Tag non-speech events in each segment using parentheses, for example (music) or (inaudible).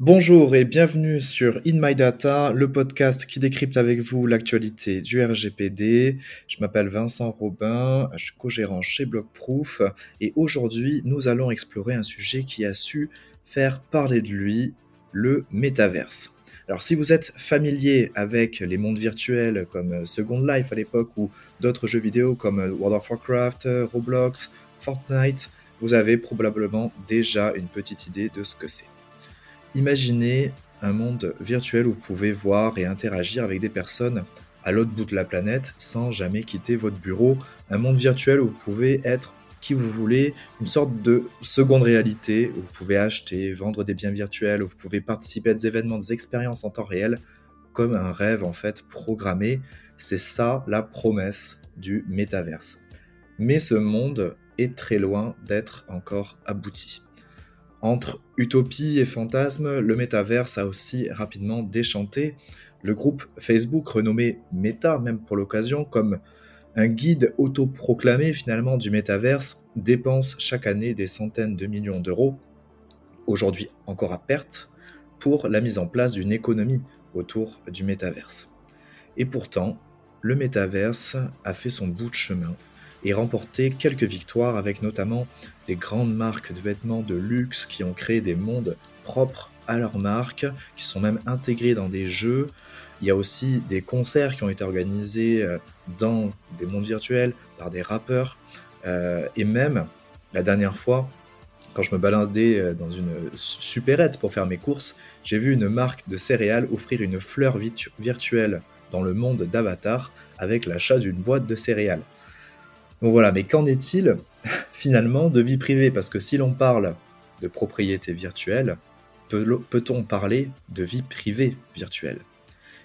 Bonjour et bienvenue sur In My Data, le podcast qui décrypte avec vous l'actualité du RGPD. Je m'appelle Vincent Robin, je suis co-gérant chez Blockproof et aujourd'hui nous allons explorer un sujet qui a su faire parler de lui, le métaverse. Alors si vous êtes familier avec les mondes virtuels comme Second Life à l'époque ou d'autres jeux vidéo comme World of Warcraft, Roblox, Fortnite, vous avez probablement déjà une petite idée de ce que c'est. Imaginez un monde virtuel où vous pouvez voir et interagir avec des personnes à l'autre bout de la planète sans jamais quitter votre bureau. Un monde virtuel où vous pouvez être qui vous voulez, une sorte de seconde réalité où vous pouvez acheter, vendre des biens virtuels, où vous pouvez participer à des événements, des expériences en temps réel, comme un rêve en fait programmé. C'est ça la promesse du métaverse. Mais ce monde est très loin d'être encore abouti. Entre utopie et fantasme, le métaverse a aussi rapidement déchanté. Le groupe Facebook, renommé Meta même pour l'occasion, comme un guide autoproclamé finalement du métaverse, dépense chaque année des centaines de millions d'euros, aujourd'hui encore à perte, pour la mise en place d'une économie autour du métaverse. Et pourtant, le métaverse a fait son bout de chemin et remporté quelques victoires avec notamment des grandes marques de vêtements de luxe qui ont créé des mondes propres à leur marque, qui sont même intégrés dans des jeux. Il y a aussi des concerts qui ont été organisés euh, dans des mondes virtuels par des rappeurs. Euh, et même, la dernière fois, quand je me baladais euh, dans une supérette pour faire mes courses, j'ai vu une marque de céréales offrir une fleur virtuelle dans le monde d'Avatar avec l'achat d'une boîte de céréales. Donc voilà, mais qu'en est-il (laughs) finalement de vie privée? Parce que si l'on parle de propriété virtuelle, peut-on parler de vie privée virtuelle?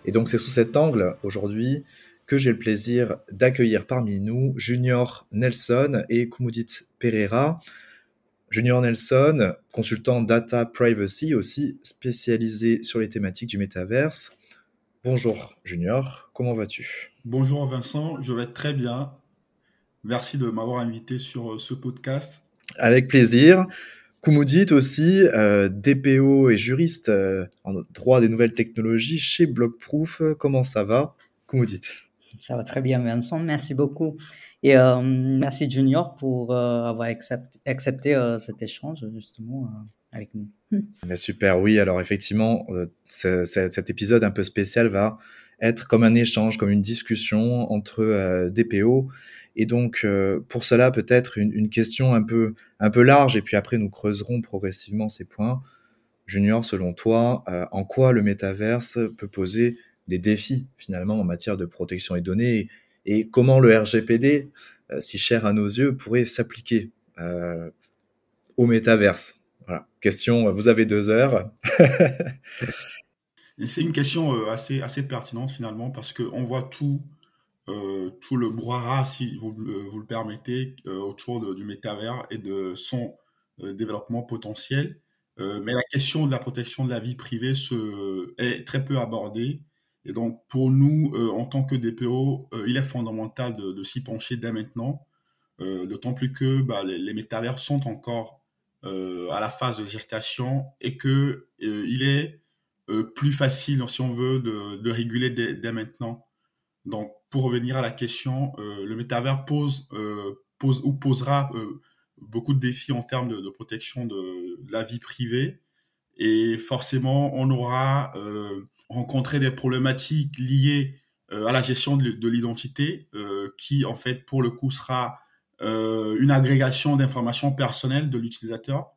Et donc c'est sous cet angle aujourd'hui que j'ai le plaisir d'accueillir parmi nous Junior Nelson et Kumudit Pereira. Junior Nelson, consultant data privacy aussi, spécialisé sur les thématiques du métaverse. Bonjour Junior, comment vas-tu? Bonjour Vincent, je vais très bien. Merci de m'avoir invité sur euh, ce podcast. Avec plaisir. Kumudit aussi, euh, DPO et juriste euh, en droit des nouvelles technologies chez Blockproof. Comment ça va, Kumudit Ça va très bien, Vincent. Merci beaucoup. Et merci Junior pour avoir accepté, accepté cet échange justement avec nous. super, oui. Alors effectivement, cet épisode un peu spécial va être comme un échange, comme une discussion entre DPO et donc, euh, pour cela, peut-être une, question un peu, un peu large, et puis après, nous creuserons progressivement ces points. Junior, selon toi, euh, en quoi le métaverse peut poser des défis, finalement, en matière de protection des données, et, comment le RGPD, euh, si cher à nos yeux, pourrait s'appliquer au métaverse? Voilà, question, vous avez deux heures. (laughs) C'est une question assez, assez pertinente, finalement, parce qu'on voit tout euh, tout le brouhaha, si vous, vous le permettez, euh, autour du métavers et de son euh, développement potentiel. mais la question de la protection de la vie privée se, est très peu abordée. Et donc, pour nous, en tant que DPO, il est fondamental de, s'y pencher dès maintenant, d'autant plus que bah, les, métavers sont encore à la phase de gestation et que il est plus facile, si on veut, de, réguler dès, maintenant. Donc, pour revenir à la question, euh, le métavers pose, euh, ou posera euh, beaucoup de défis en termes de, protection de, la vie privée. Et forcément, on aura rencontré des problématiques liées à la gestion de, l'identité, qui en fait, pour le coup, sera une agrégation d'informations personnelles de l'utilisateur.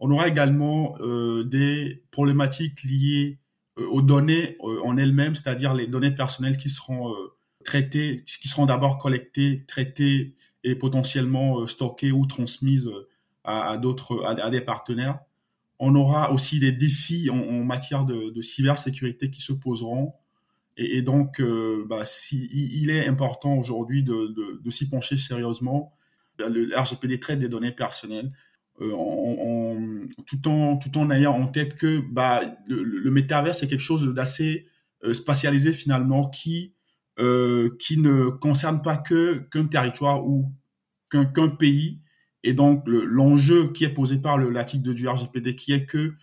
On aura également des problématiques liées aux données en elles-mêmes, c'est-à-dire les données personnelles qui seront traitées, qui seront d'abord collectées, traitées et potentiellement euh, stockées ou transmises euh, à, d'autres, à, des partenaires. On aura aussi des défis en, matière de, cybersécurité qui se poseront. Et, donc, euh, bah, il est important aujourd'hui de, de, s'y pencher sérieusement. Le RGPD traite des données personnelles. Tout, en, tout en ayant en tête que bah, le, le métavers, c'est quelque chose d'assez spatialisé finalement qui euh, qui ne concerne pas que qu'un territoire ou qu'un pays. Et donc, l'enjeu qui est posé par l'article 2 du RGPD, qui est que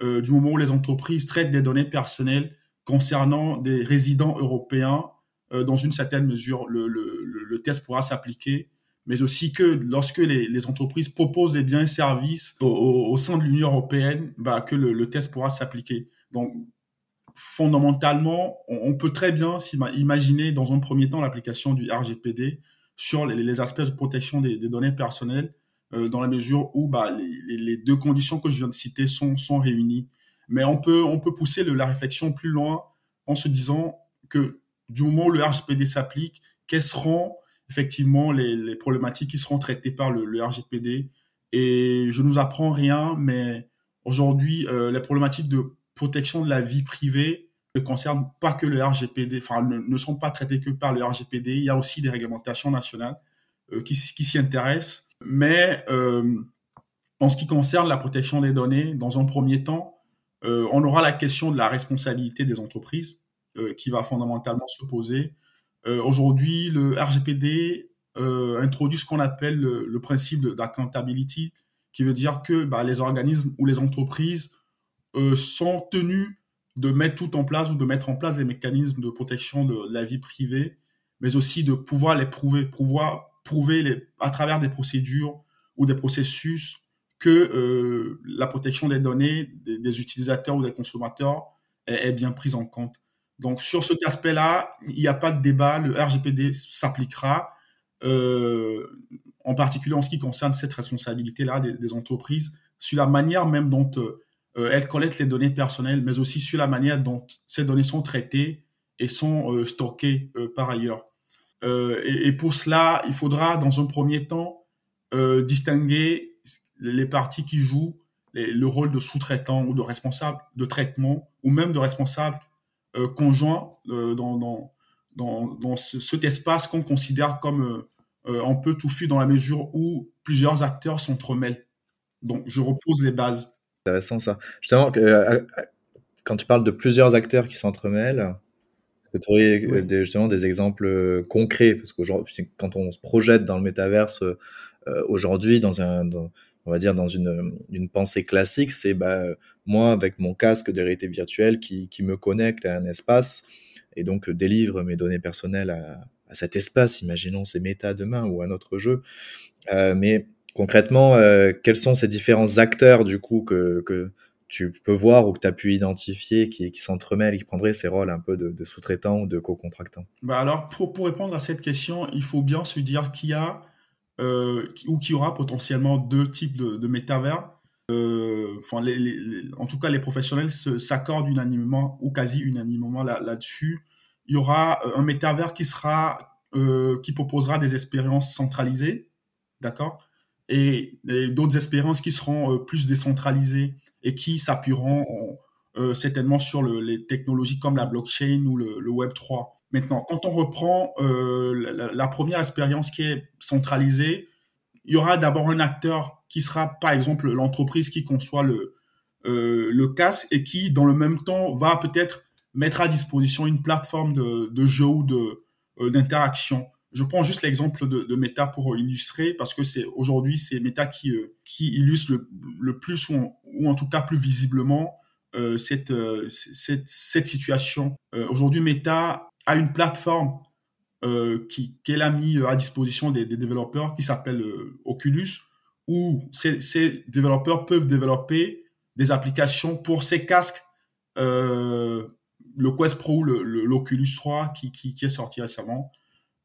du moment où les entreprises traitent des données personnelles concernant des résidents européens, dans une certaine mesure, le, le, le test pourra s'appliquer mais aussi que lorsque les, entreprises proposent des biens et services au, sein de l'Union européenne, bah, que le, test pourra s'appliquer. Donc, fondamentalement, on, peut très bien imaginer dans un premier temps l'application du RGPD sur les, aspects de protection des, données personnelles, euh, dans la mesure où bah, les, deux conditions que je viens de citer sont, réunies. Mais on peut, pousser la réflexion plus loin en se disant que du moment où le RGPD s'applique, quelles seront effectivement les, problématiques qui seront traitées par le, RGPD. Et je ne nous apprends rien, mais aujourd'hui, euh, les problématiques de protection de la vie privée ne concernent pas que le RGPD, enfin ne, ne, sont pas traitées que par le RGPD. Il y a aussi des réglementations nationales euh, qui, s'y intéressent. Mais euh, en ce qui concerne la protection des données, dans un premier temps, on aura la question de la responsabilité des entreprises qui va fondamentalement se poser. Euh, aujourd'hui, le RGPD euh, introduit ce qu'on appelle le, principe d'accountability, qui veut dire que bah, les organismes ou les entreprises euh, sont tenus de mettre tout en place ou de mettre en place des mécanismes de protection de la vie privée, mais aussi de pouvoir les prouver, pouvoir prouver à travers des procédures ou des processus que la protection des données des, utilisateurs ou des consommateurs est bien prise en compte. Donc sur cet aspect-là, il n'y a pas de débat, le RGPD s'appliquera, euh, en particulier en ce qui concerne cette responsabilité-là des, entreprises, sur la manière même dont euh, elles collectent les données personnelles, mais aussi sur la manière dont ces données sont traitées et sont euh, stockées euh, par ailleurs. Euh, et, pour cela, il faudra dans un premier temps euh, distinguer les parties qui jouent le rôle de sous-traitant ou de responsable de traitement, ou même de responsable euh, conjoint euh, dans, dans, dans, dans ce, cet espace qu'on considère comme euh, un peu touffu dans la mesure où plusieurs acteurs s'entremêlent. Donc, je repose les bases. Intéressant ça. Justement, quand tu parles de plusieurs acteurs qui s'entremêlent, que tu aurais oui. des, justement des exemples concrets? Parce qu'aujourd'hui, quand on se projette dans le métaverse euh, aujourd'hui, dans un, dans, on va dire dans une, pensée classique, c'est bah, moi avec mon casque de réalité virtuelle qui, qui, me connecte à un espace et donc délivre mes données personnelles à, cet espace, imaginons c'est méta demain ou un autre jeu. Euh, mais concrètement, euh, quels sont ces différents acteurs du coup que, que tu peux voir ou que tu as pu identifier qui, qui s'entremêlent, qui prendraient ces rôles un peu de, de sous-traitants ou de co-contractants? Bah Alors, pour, pour répondre à cette question, il faut bien se dire qu'il y a euh, ou qu'il y aura potentiellement deux types de, métavers. Euh, enfin, en tout cas, les professionnels s'accordent unanimement ou quasi unanimement là-dessus. Là il y aura euh, un métavers qui sera, euh, qui proposera des expériences centralisées, d'accord, et, d'autres expériences qui seront plus décentralisées et qui s'appuieront certainement sur le, les technologies comme la blockchain ou le, le Web 3. Maintenant, quand on reprend euh, la, première expérience qui est centralisée, il y aura d'abord un acteur qui sera, par exemple, l'entreprise qui conçoit le, euh, le casque et qui, dans le même temps, va peut-être mettre à disposition une plateforme de, de jeu ou euh, d'interaction. Je prends juste l'exemple de, Meta pour illustrer parce que c'est aujourd'hui c'est Meta qui euh, qui illustre le, le plus ou en, ou en, tout cas plus visiblement cette, cette cette situation. aujourd'hui, Meta a une plateforme euh, qu'elle a mis à disposition des, développeurs qui s'appelle euh, Oculus, où ces, développeurs peuvent développer des applications pour ces casques, euh, le Quest Pro, l'Oculus le, 3 qui, qui, est sorti récemment.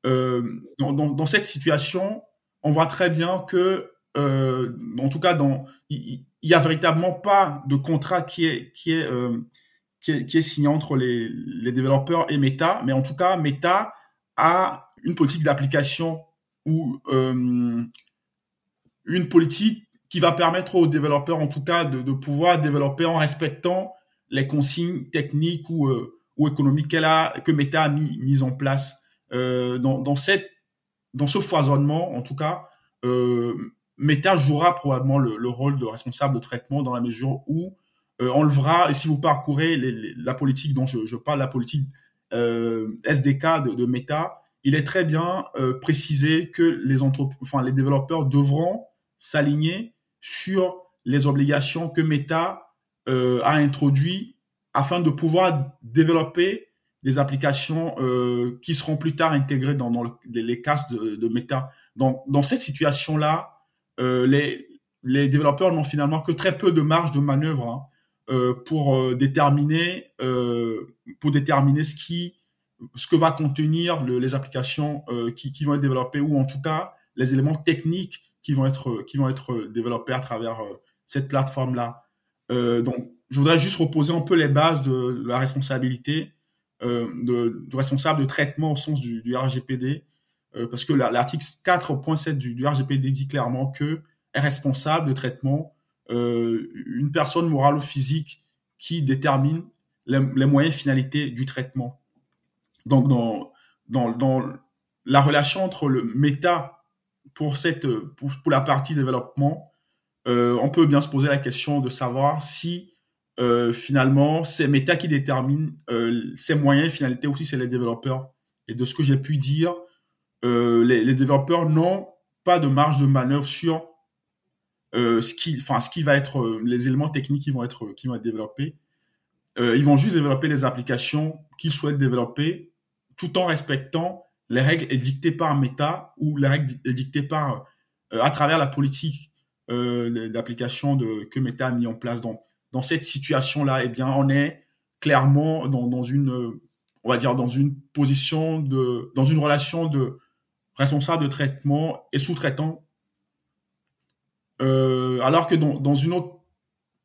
Euh, dans, cette situation, on voit très bien que, euh, en tout cas, il, il y a véritablement pas de contrat qui est, qui est qui est, signé entre les, développeurs et Meta, mais en tout cas, Meta a une politique d'application ou euh, une politique qui va permettre aux développeurs, en tout cas, de, pouvoir développer en respectant les consignes techniques ou, euh, économiques que Meta a mis, en place. Euh, dans, ce foisonnement, en tout cas, Meta jouera probablement le, le, rôle de responsable de traitement dans la mesure où euh, on le verra, et si vous parcourez la politique dont je, parle, la politique euh, SDK de, Meta, il est très bien euh, précisé que les, développeurs devront s'aligner sur les obligations que Meta a introduit afin de pouvoir développer des applications qui seront plus tard intégrées dans, les, cas de, Meta. Dans cette situation-là, les, développeurs n'ont finalement que très peu de marge de manœuvre hein, euh, pour euh, déterminer euh, pour déterminer ce qui ce que va contenir les applications qui, qui, vont être développées ou en tout cas les éléments techniques qui vont être qui vont être développés à travers cette plateforme là. donc je voudrais juste reposer un peu les bases de, la responsabilité de, du responsable de traitement au sens du, RGPD parce que l'article 4.7 du, RGPD dit clairement que responsable de traitement euh, une personne morale ou physique qui détermine les, moyens et finalités du traitement. Donc, dans, dans, dans, la relation entre le méta pour, cette, pour, la partie développement, euh, on peut bien se poser la question de savoir si euh, finalement c'est méta qui détermine euh, ces moyens et finalités aussi, c'est les développeurs. Et de ce que j'ai pu dire, euh, les, développeurs n'ont pas de marge de manœuvre sur euh, ce qui, enfin, ce qui va être euh, les éléments techniques qui vont être qui vont être développés. Euh, ils vont juste développer les applications qu'ils souhaitent développer, tout en respectant les règles édictées par Meta ou les règles édictées par à travers la politique d'application de que Meta a mis en place. Donc, dans cette situation-là, eh bien, on est clairement dans, dans une, on va dire, dans une position de, dans une relation de responsable de traitement et sous-traitant euh, alors que dans, une autre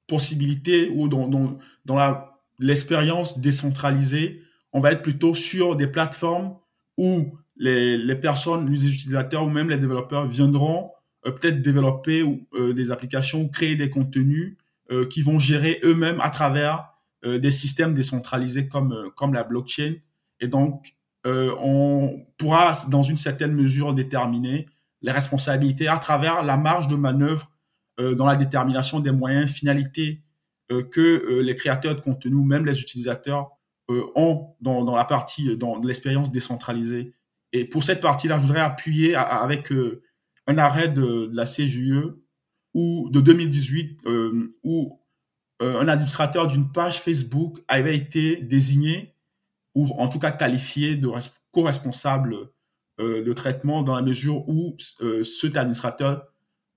possibilité ou dans, dans, dans l'expérience décentralisée, on va être plutôt sur des plateformes où les, les personnes, les utilisateurs ou même les développeurs viendront euh, peut-être développer euh, des applications ou créer des contenus qui vont gérer eux-mêmes à travers des systèmes décentralisés comme, comme la blockchain. Et donc, on pourra, dans une certaine mesure, déterminer les responsabilités à travers la marge de manœuvre euh, dans la détermination des moyens, finalités euh, que euh, les créateurs de contenu même les utilisateurs ont dans, la partie, dans l'expérience décentralisée. Et pour cette partie-là, je voudrais appuyer avec un arrêt de, la CJE ou de 2018 où un administrateur d'une page Facebook avait été désigné ou en tout cas qualifié de co-responsable de traitement dans la mesure où euh, cet administrateur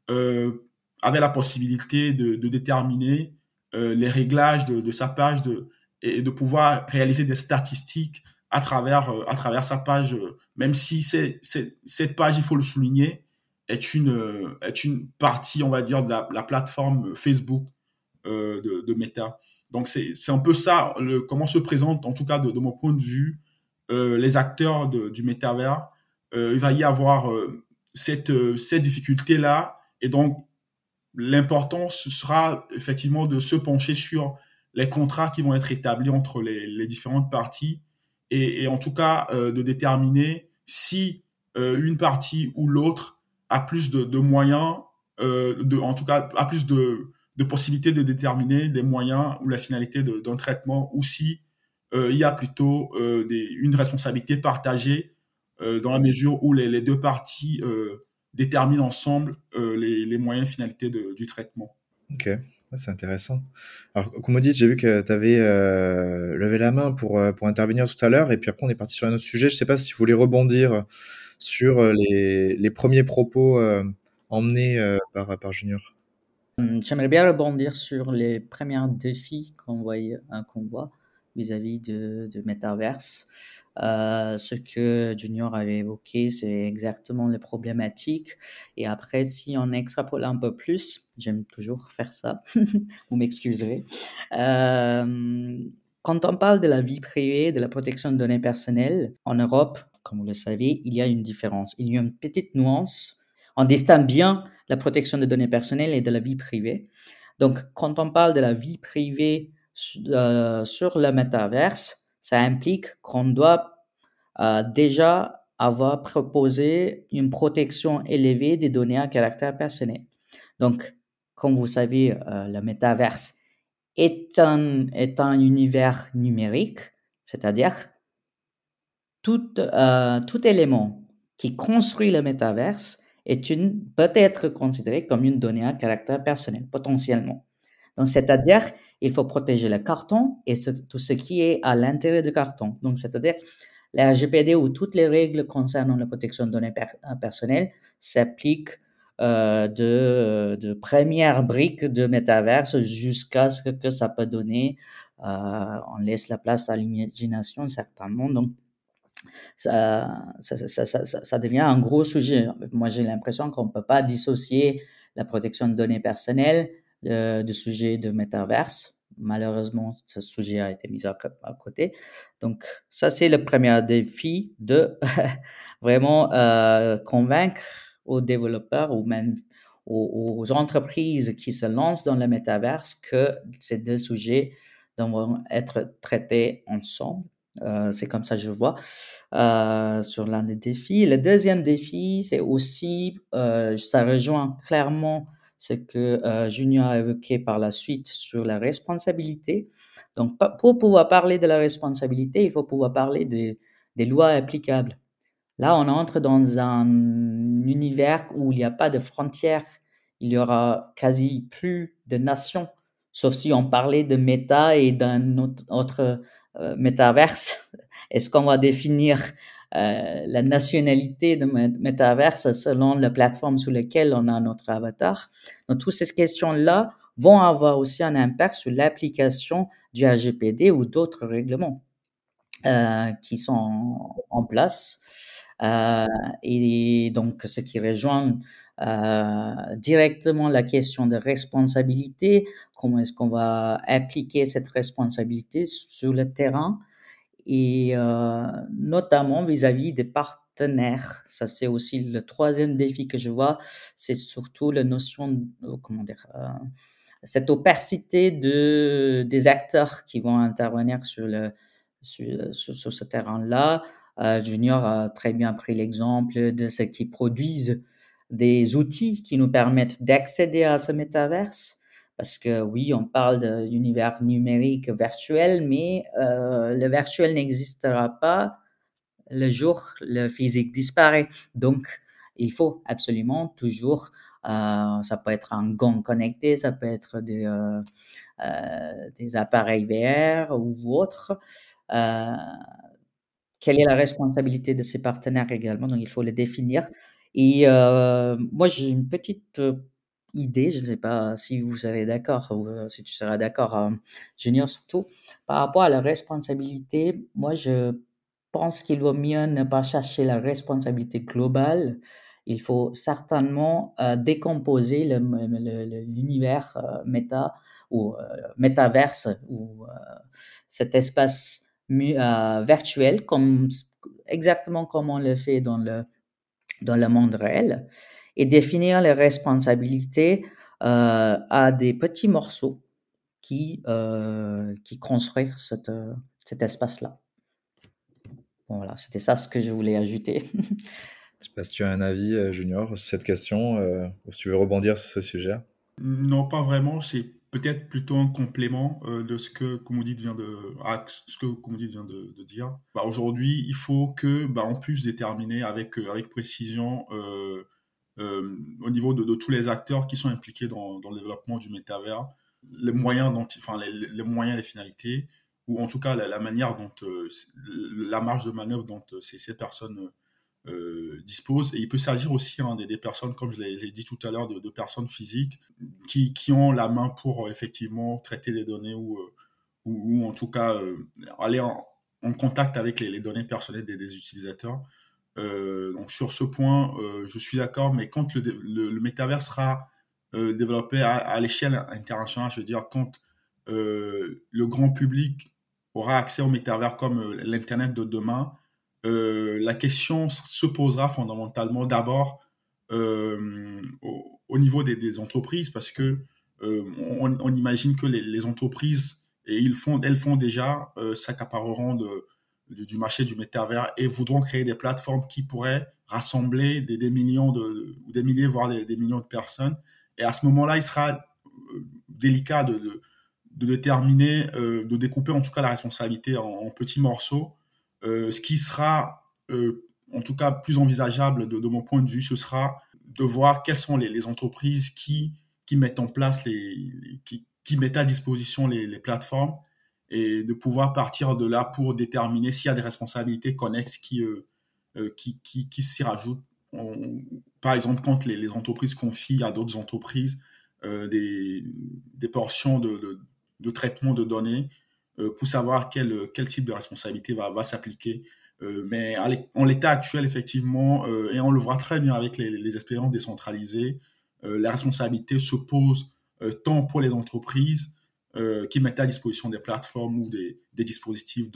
euh, avait la possibilité de, déterminer les réglages de, sa page de, et de pouvoir réaliser des statistiques à travers, à travers sa page, même si cette page, il faut le souligner, est une, est une partie, on va dire, de la, la plateforme Facebook euh, de, Meta. Donc, c'est, c'est un peu ça, comment se présente, en tout cas de, mon point de vue, euh, les acteurs du métavers euh, il va y avoir euh, cette, euh, cette difficulté-là. Et donc, l'importance sera effectivement de se pencher sur les contrats qui vont être établis entre les, les différentes parties et, et, en tout cas de déterminer si une partie ou l'autre a plus de, de moyens, de, en tout cas a plus de, de possibilités de déterminer des moyens ou la finalité d'un traitement ou si il y a plutôt des, une responsabilité partagée euh, dans la mesure où les, les deux parties euh, déterminent ensemble euh, les, les, moyens et finalités de, du traitement. Ok, c'est intéressant. Alors, dit, j'ai vu que tu avais euh, levé la main pour, pour intervenir tout à l'heure, et puis après, on est parti sur un autre sujet. Je ne sais pas si vous voulez rebondir sur les, les premiers propos euh, emmenés euh, par, par Junior. Hum, j'aimerais bien rebondir sur les premiers défis qu'on voit, qu'on voit vis-à-vis de, de Metaverse. Euh, ce que Junior avait évoqué, c'est exactement les problématiques. Et après, si on extrapole un peu plus, j'aime toujours faire ça, (laughs) vous m'excuserez. Euh, quand on parle de la vie privée, de la protection de données personnelles, en Europe, comme vous le savez, il y a une différence. Il y a une petite nuance. On distingue bien la protection des données personnelles et de la vie privée. Donc, quand on parle de la vie privée euh, sur le métaverse, ça implique qu'on doit euh, déjà avoir proposé une protection élevée des données à caractère personnel. Donc, comme vous savez, euh, le métaverse est un, univers numérique, c'est-à-dire tout, élément qui construit le métaverse peut être considéré comme une donnée à caractère personnel, potentiellement. Donc, c'est-à-dire, il faut protéger le carton et tout ce qui est à l'intérieur du carton. Donc, c'est-à-dire, la RGPD ou toutes les règles concernant la protection de données personnelles s'appliquent euh, de, première brique de métaverse jusqu'à ce que ça peut donner. Euh, on laisse la place à l'imagination certainement. Donc, ça, ça, devient un gros sujet. Moi, j'ai l'impression qu'on ne peut pas dissocier la protection de données personnelles euh, du sujet de métaverse. Malheureusement, ce sujet a été mis à, côté. Donc, ça, c'est le premier défi de (laughs) vraiment euh, convaincre aux développeurs ou même aux, entreprises qui se lancent dans le métaverse que ces deux sujets devront être traités ensemble. Euh, c'est comme ça que je vois euh, sur l'un des défis. Le deuxième défi, c'est aussi, ça rejoint clairement ce que euh, Junior a évoqué par la suite sur la responsabilité. Donc, pour pouvoir parler de la responsabilité, il faut pouvoir parler des lois applicables. Là, on entre dans un univers où il n'y a pas de frontières, il y aura quasi plus de nations, sauf si on parlait de méta et d'un autre, euh, métaverse. (laughs) Est-ce qu'on va définir euh, la nationalité de métaverse selon la plateforme sur laquelle on a notre avatar. Donc, toutes ces questions-là vont avoir aussi un impact sur l'application du RGPD ou d'autres règlements euh, qui sont en place. Euh, et donc, ce qui rejoint euh, directement la question de responsabilité, comment est-ce qu'on va appliquer cette responsabilité sur le terrain? Et euh, notamment vis-à-vis des partenaires. Ça, c'est aussi le troisième défi que je vois, c'est surtout la notion, de, comment dire, euh, cette opacité de, des acteurs qui vont intervenir sur, le, sur, ce terrain-là. Euh, Junior a très bien pris l'exemple de ceux qui produisent des outils qui nous permettent d'accéder à ce métaverse. Parce que oui, on parle d'univers numérique virtuel, mais euh, le virtuel n'existera pas le jour le physique disparaît. Donc, il faut absolument toujours, euh, ça peut être un gant connecté, ça peut être des, euh, des appareils VR ou autres, quelle est la responsabilité de ces partenaires également? Donc, il faut les définir. Et moi, j'ai une petite idée, je ne sais pas si vous serez d'accord ou euh, si tu seras d'accord, euh, Junior surtout, par rapport à la responsabilité. Moi, je pense qu'il vaut mieux ne pas chercher la responsabilité globale. Il faut certainement euh, décomposer l'univers méta ou métaverse ou cet espace euh, virtuel, comme, exactement comme on le fait dans le, dans le monde réel, et définir les responsabilités euh, à des petits morceaux qui, euh, qui construisent cette, cet espace-là. voilà, c'était ça ce que je voulais ajouter. Je sais pas si tu as un avis, Junior, sur cette question, ou si tu veux rebondir sur ce sujet. Non, pas vraiment. C'est peut-être plutôt un complément euh, de ce que Komodit vient de, ce que vient de, dire. Bah, Aujourd'hui, il faut que bah, on puisse déterminer avec, euh, avec précision euh, au niveau de, tous les acteurs qui sont impliqués dans, dans le développement du métavers, les moyens, dont, enfin, les, les moyens, les finalités, ou en tout cas la, la manière dont, la marge de manœuvre dont ces, ces personnes euh, dispose. Et il peut s'agir aussi hein, des, personnes, comme je l'ai dit tout à l'heure, de, personnes physiques qui, qui, ont la main pour euh, effectivement traiter des données ou, euh, ou, en tout cas aller en, contact avec les, données personnelles des, utilisateurs. donc sur ce point, je suis d'accord, mais quand le, le, métavers sera développé à l'échelle internationale, je veux dire, quand le grand public aura accès au métavers comme l'Internet de demain, euh, la question se posera fondamentalement d'abord euh, au, niveau des, entreprises parce que euh, on, imagine que les, entreprises et elles font déjà s'accapareront du marché du métavers et voudront créer des plateformes qui pourraient rassembler des, millions de, des milliers voire des, millions de personnes. Et à ce moment-là il sera délicat de, déterminer de découper en tout cas la responsabilité en petits morceaux ce qui sera, euh, en tout cas, plus envisageable de, mon point de vue, ce sera de voir quelles sont les, entreprises qui, qui mettent en place les, qui, qui mettent à disposition les, les, plateformes et de pouvoir partir de là pour déterminer s'il y a des responsabilités connexes qui, qui, qui, qui s'y rajoutent. par exemple, quand les, les, entreprises confient à d'autres entreprises des, des portions de, de, de, traitement de données pour savoir quel, quel type de responsabilité va, va s'appliquer euh, mais en l'état actuel, effectivement, euh, et on le voit très bien avec les, les expériences décentralisées, euh, la responsabilité se pose tant pour les entreprises qui mettent à disposition des plateformes ou des, des dispositifs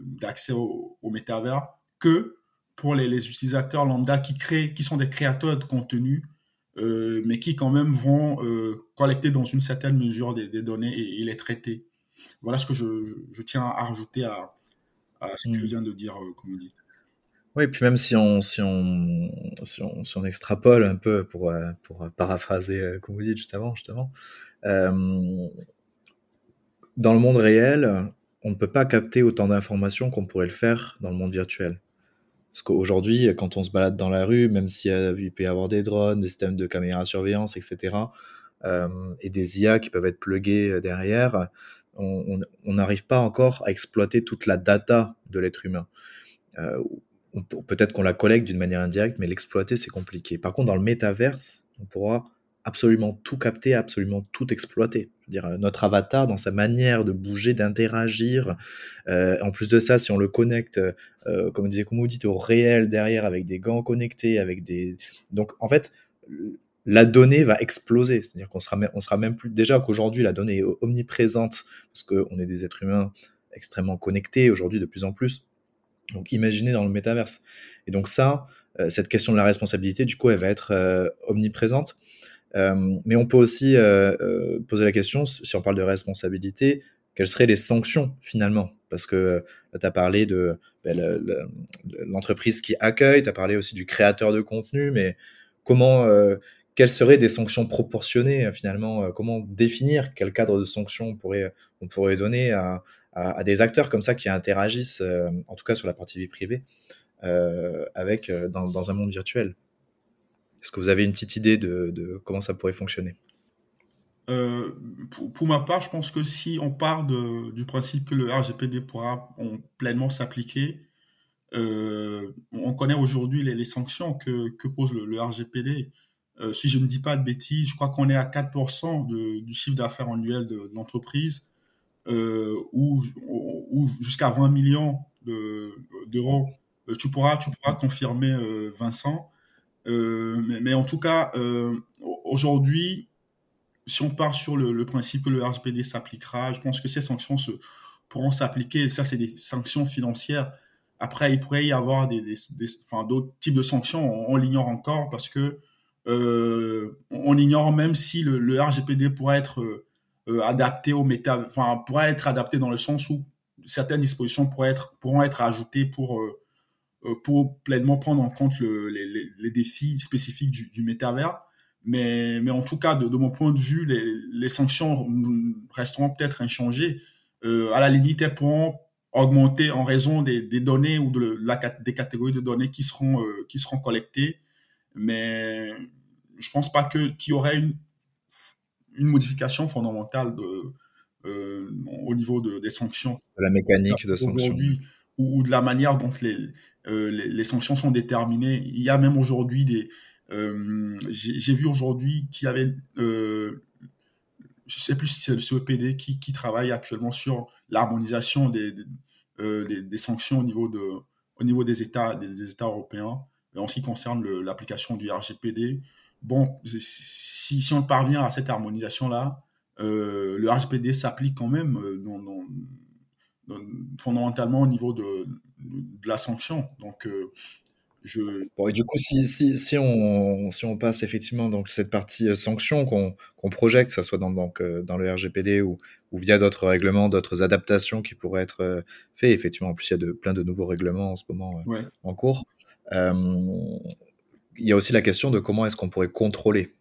d'accès au, au, métavers que pour les, les, utilisateurs lambda qui créent, qui sont des créateurs de contenu, euh, mais qui quand même vont euh, collecter dans une certaine mesure des, des données et, les traiter. Voilà ce que je, je tiens à rajouter à, à ce que mmh. vient de dire euh, comme dit. Oui, puis même si on, si on, si on, si on extrapole un peu pour, euh, pour paraphraser euh, comme vous dites juste avant, justement, euh, dans le monde réel, on ne peut pas capter autant d'informations qu'on pourrait le faire dans le monde virtuel. Parce qu'aujourd'hui, quand on se balade dans la rue, même s'il peut y avoir des drones, des systèmes de caméra surveillance, etc., euh, et des IA qui peuvent être plugués derrière, on n'arrive pas encore à exploiter toute la data de l'être humain. Euh, Peut-être qu'on la collecte d'une manière indirecte, mais l'exploiter, c'est compliqué. Par contre, dans le métaverse, on pourra absolument tout capter, absolument tout exploiter. Dire, notre avatar, dans sa manière de bouger, d'interagir, euh, en plus de ça, si on le connecte, euh, comme disait Koumoudit, au réel derrière, avec des gants connectés, avec des... Donc, en fait, la donnée va exploser. C'est-à-dire qu'on sera, on sera même plus. Déjà qu'aujourd'hui, la donnée est omniprésente, parce qu'on est des êtres humains extrêmement connectés aujourd'hui de plus en plus. Donc imaginez dans le métaverse. Et donc ça, euh, cette question de la responsabilité, du coup, elle va être euh, omniprésente. Euh, mais on peut aussi poser la question, si on parle de responsabilité, quelles seraient les sanctions finalement? Parce que tu as parlé de ben, l'entreprise qui accueille, tu as parlé aussi du créateur de contenu, mais comment quelles seraient des sanctions proportionnées euh, finalement euh, Comment définir quel cadre de sanctions on pourrait, on pourrait donner à, à, des acteurs comme ça qui interagissent, euh, en tout cas sur la partie vie privée, euh, avec dans, un monde virtuel Est-ce que vous avez une petite idée de, comment ça pourrait fonctionner? Euh, pour, ma part, je pense que si on part du principe que le RGPD pourra pleinement s'appliquer, euh, on connaît aujourd'hui les, sanctions que, que pose le RGPD. Euh, si je ne dis pas de bêtises, je crois qu'on est à 4% de, du chiffre d'affaires annuel de, l'entreprise, euh, ou, jusqu'à 20 millions d'euros. De, euh, tu pourras, tu pourras confirmer, Vincent. Mais, en tout cas, aujourd'hui, si on part sur le, principe que le RGPD s'appliquera, je pense que ces sanctions pourront s'appliquer. Ça, c'est des sanctions financières. Après, il pourrait y avoir des, d'autres types de sanctions. On, on l'ignore encore parce que on ignore même si le, RGPD pourrait être euh, adapté au méta, enfin pourrait être adapté dans le sens où certaines dispositions pourraient être pourront être ajoutées pour euh, euh pour pleinement prendre en compte le, les, défis spécifiques du, du métavers. Mais, mais en tout cas, de, mon point de vue, les, sanctions resteront peut-être inchangées. Euh, à la limite, elles pourront augmenter en raison des, données ou de la, des catégories de données qui seront, euh, qui seront collectées mais je pense pas que qu'il y aurait une, une modification fondamentale de, euh, au niveau de, des sanctions. De la mécanique de sanctions. Aujourd'hui, ou, ou, de la manière dont les, euh, les, les, sanctions sont déterminées. Il y a même aujourd'hui des. Euh, J'ai vu aujourd'hui qu'il y avait. Je sais plus si c'est le CEPD qui, qui travaille actuellement sur l'harmonisation des, des, des, des, sanctions au niveau, de, au niveau des États, des, des États européens en ce qui concerne l'application du RGPD. Bon, si, si, on parvient à cette harmonisation-là, euh, le RGPD s'applique quand même euh, dans, dans, dans, fondamentalement au niveau de, de la sanction. Donc, euh, je... Bon, et du coup, si, si, si, on, si on passe effectivement donc cette partie sanction qu'on qu projette, que ce soit dans, donc, dans le RGPD ou, ou via d'autres règlements, d'autres adaptations qui pourraient être faites, effectivement, en plus, il y a de, plein de nouveaux règlements en ce moment ouais. en cours. Euh, il y a aussi la question de comment est-ce qu'on pourrait contrôler.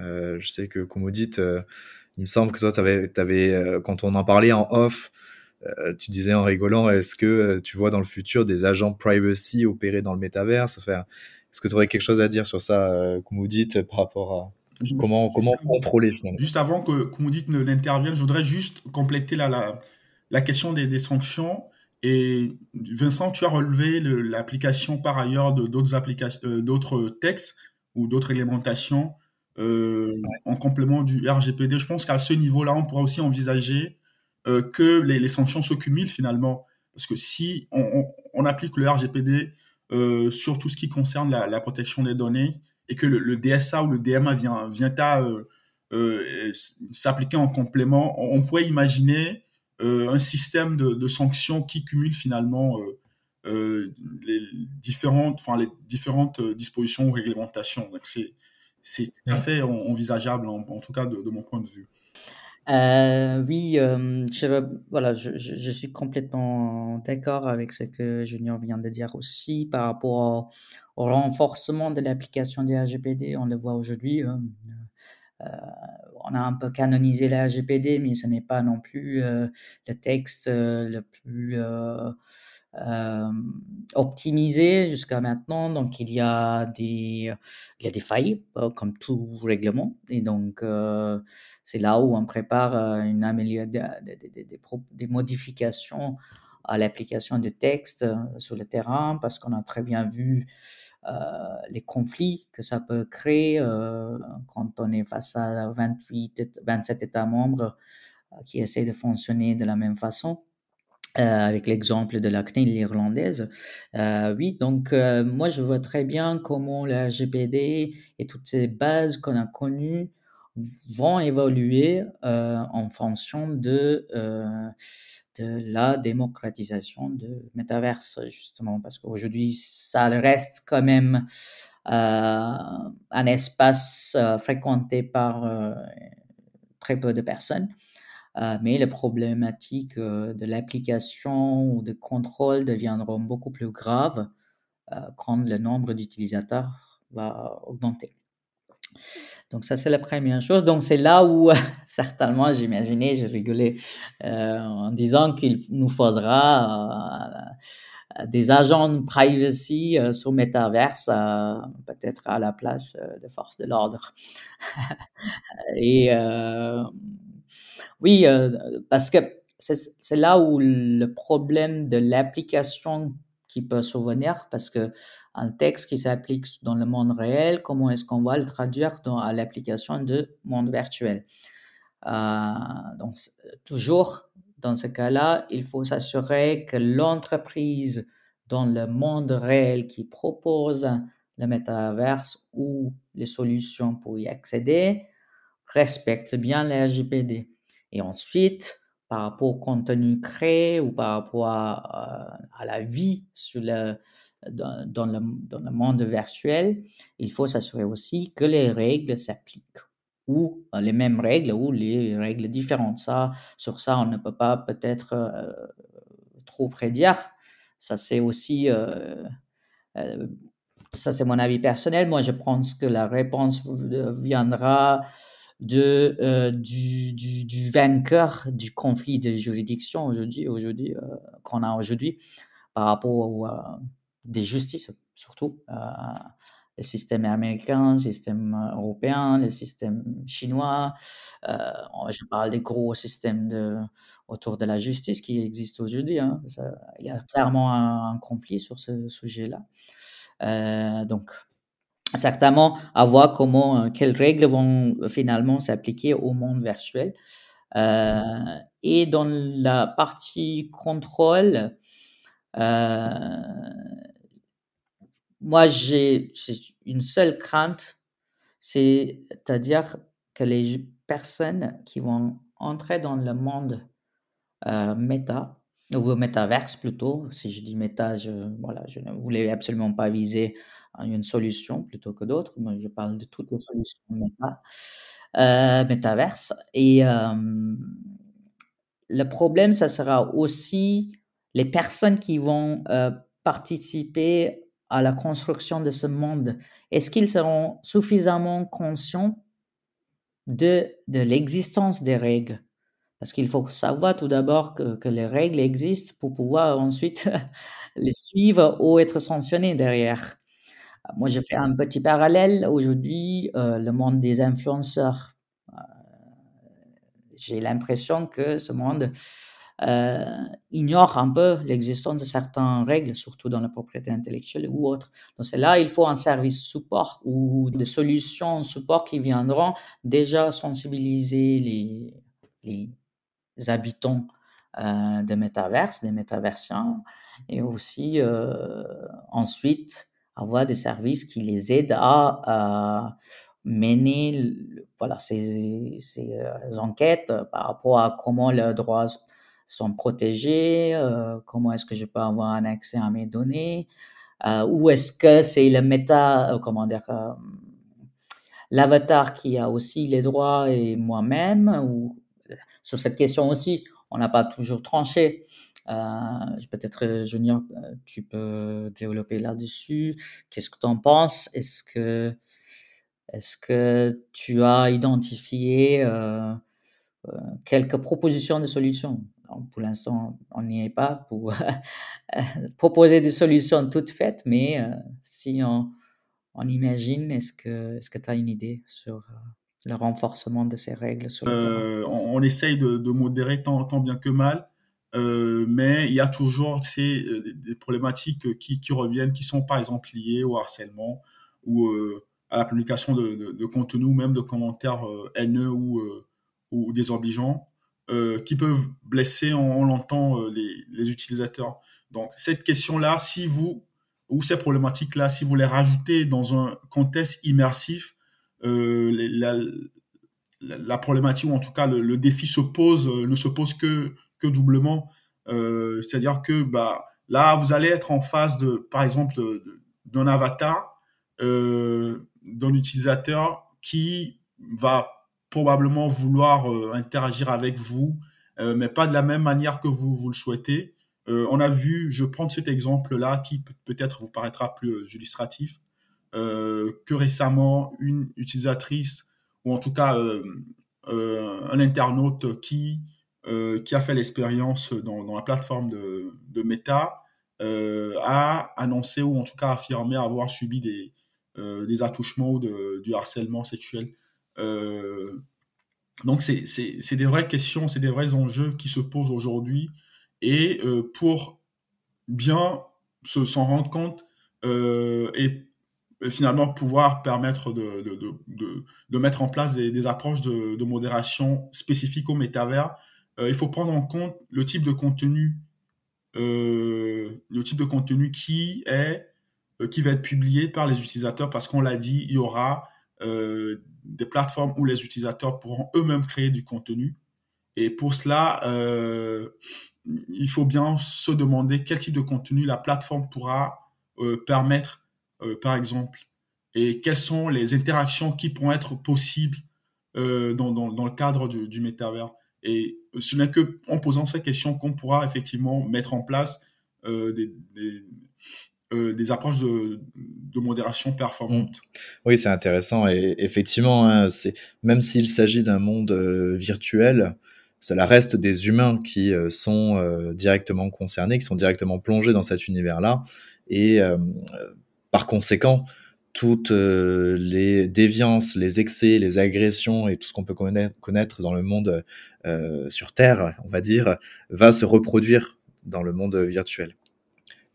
Euh, je sais que, dites, euh, il me semble que toi, avais, avais, quand on en parlait en off, tu disais en rigolant, est-ce que tu vois dans le futur des agents privacy opérer dans le métaverse? Enfin, Est-ce que tu aurais quelque chose à dire sur ça, dites, par rapport comment, comment contrôler finalement? Juste avant que Koumudit n'intervienne, je voudrais juste compléter la, la, la question des, des, sanctions. Et Vincent, tu as relevé l'application par ailleurs de d'autres applications, euh, d'autres textes ou d'autres réglementations euh, en complément du RGPD. Je pense qu'à ce niveau-là, on pourra aussi envisager euh, que les, les sanctions se cumulent finalement. Parce que si on, on, on applique le RGPD sur tout ce qui concerne la, la, protection des données et que le, le, DSA ou le DMA vient, vient à s'appliquer en complément, on, on pourrait imaginer un système de, de, sanctions qui cumule finalement les différentes, enfin les différentes dispositions ou réglementations. Donc c'est c'est tout à fait envisageable en, en tout cas de, de mon point de vue. Euh, oui, euh, je, voilà, je, je, je, suis complètement d'accord avec ce que Junior vient de dire aussi par rapport au, au renforcement de l'application du RGPD. On le voit aujourd'hui. Euh, euh, on a un peu canonisé la RGPD, mais ce n'est pas non plus euh, le texte euh, le plus optimisé jusqu'à maintenant. Donc, il y a des, il y a des failles, comme tout règlement. Et donc, c'est là où on prépare une amélioration, des, des, modifications à l'application du texte sur le terrain, parce qu'on a très bien vu euh, les conflits que ça peut créer euh, quand on est face à 28, 27 États membres euh, qui essaient de fonctionner de la même façon. Euh, avec l'exemple de la CNIL irlandaise. Euh, oui, donc euh, moi je vois très bien comment la RGPD et toutes ces bases qu'on a connues vont évoluer en fonction de de la démocratisation de métaverse, justement, parce qu'aujourd'hui, ça reste quand même euh, un espace euh, fréquenté par euh, très peu de personnes. Mais les problématiques de l'application ou de contrôle deviendront beaucoup plus graves quand le nombre d'utilisateurs va augmenter. Donc ça, c'est la première chose. Donc c'est là où, (laughs) certainement, j'imaginais, je rigolais euh, en disant qu'il nous faudra euh, des agents de privacy euh, sur Metaverse, euh, peut-être à la place euh, de forces de l'ordre. (laughs) Et oui, parce que c'est là où le problème de l'application qui peut survenir parce que un texte qui s'applique dans le monde réel, comment est-ce qu'on va le traduire dans, l'application de monde virtuel? Euh, Donc, toujours dans ce cas-là, il faut s'assurer que l'entreprise dans le monde réel qui propose le métaverse ou les solutions pour y accéder respecte bien les RGPD. Et ensuite, par rapport au contenu créé ou par rapport à, à la vie sur le, dans, dans, le, dans le monde virtuel, il faut s'assurer aussi que les règles s'appliquent ou les mêmes règles ou les règles différentes. Ça, sur ça, on ne peut pas peut-être euh, trop prédire. Ça, c'est aussi, euh, euh, ça c'est mon avis personnel. Moi, je pense que la réponse viendra de euh, du, du, vainqueur du conflit de juridiction aujourd'hui aujourd'hui euh, qu'on a aujourd'hui par rapport au, euh, des justices surtout le système américain, le système européen, le système chinois. Euh, je parle des gros systèmes de, autour de la justice qui existent aujourd'hui. Hein. il y a clairement un, conflit sur ce sujet-là. Donc, certainement à voir comment, euh, quelles règles vont finalement s'appliquer au monde virtuel. Euh, et dans la partie contrôle, euh, moi j'ai une seule crainte, c'est-à-dire que les personnes qui vont entrer dans le monde euh, méta, ou métaverse plutôt, si je dis méta, je, voilà, je ne voulais absolument pas viser une solution plutôt que d'autres. Moi, je parle de toutes les solutions méta, euh, métaverse. Et le problème, ça sera aussi les personnes qui vont euh, participer à la construction de ce monde. Est-ce qu'ils seront suffisamment conscients de, de l'existence des règles? Parce qu'il faut savoir tout d'abord que, que les règles existent pour pouvoir ensuite (laughs) les suivre ou être sanctionnés derrière. Moi, je fais un petit parallèle. Aujourd'hui, le monde des influenceurs, j'ai l'impression que ce monde euh, ignore un peu l'existence de certaines règles, surtout dans la propriété intellectuelle ou autre. Donc c'est là il faut un service support ou des solutions support qui viendront déjà sensibiliser les, habitants euh, des métaverses, des métaversiens, et aussi euh, ensuite avoir des services qui les aident à, à mener voilà, ces, ces, enquêtes par rapport à comment leurs droits sont protégés, euh, comment est-ce que je peux avoir un accès à mes données, euh, ou est-ce que c'est le méta, euh, comment dire, l'avatar qui a aussi les droits et moi-même, ou sur cette question aussi, on n'a pas toujours tranché. Peut-être, Junior, tu peux développer là-dessus. Qu'est-ce que tu en penses? Est-ce que, est-ce que tu as identifié quelques propositions de solutions? Pour l'instant, on n'y est pas pour (laughs) proposer des solutions toutes faites, mais euh, si on, on imagine, est-ce que que tu as une idée sur euh, le renforcement de ces règles euh, on, essaye de, modérer tant, bien que mal, mais il y a toujours ces, des problématiques qui, reviennent, qui sont par exemple liées au harcèlement ou à la publication de, de, contenu ou même de commentaires haineux ou, désobligeants. Euh, qui peuvent blesser, l'entend, euh, les, utilisateurs. Donc, cette question-là, si vous, ou ces problématiques-là, si vous les rajoutez dans un contexte immersif, euh, la, problématique, ou en tout cas le, défi se pose, ne se pose que, que doublement. C'est-à-dire que bah, là, vous allez être en face, de, par exemple, d'un avatar, d'un utilisateur qui va probablement vouloir euh, interagir avec vous, euh, mais pas de la même manière que vous, vous le souhaitez. Euh, on a vu, je prends cet exemple-là qui peut-être vous paraîtra plus illustratif, que récemment, une utilisatrice, ou en tout cas un internaute qui, qui a fait l'expérience dans, la plateforme de, Meta, a annoncé ou en tout cas affirmé avoir subi des, des attouchements ou du harcèlement sexuel. Euh, donc, c'est des vraies questions, c'est des vrais enjeux qui se posent aujourd'hui. Et euh, pour bien s'en rendre compte euh, et finalement pouvoir permettre de mettre en place des, des approches de, modération spécifiques au métavers, il faut prendre en compte le type de contenu, le type de contenu qui est qui va être publié par les utilisateurs parce qu'on l'a dit, il y aura euh, des plateformes où les utilisateurs pourront eux-mêmes créer du contenu. Et pour cela, euh, il faut bien se demander quel type de contenu la plateforme pourra euh, permettre, par exemple, et quelles sont les interactions qui pourront être possibles dans, le cadre du, métavers. Ce n'est que en posant ces questions qu'on pourra effectivement mettre en place des, des, euh, des approches de, modération performantes. Mmh. Oui, c'est intéressant. Et effectivement, hein, même s'il s'agit d'un monde euh, virtuel, cela reste des humains qui euh, sont directement concernés, qui sont directement plongés dans cet univers-là. Et par conséquent, toutes les déviances, les excès, les agressions et tout ce qu'on peut connaître, dans le monde sur Terre, on va dire, va se reproduire dans le monde virtuel.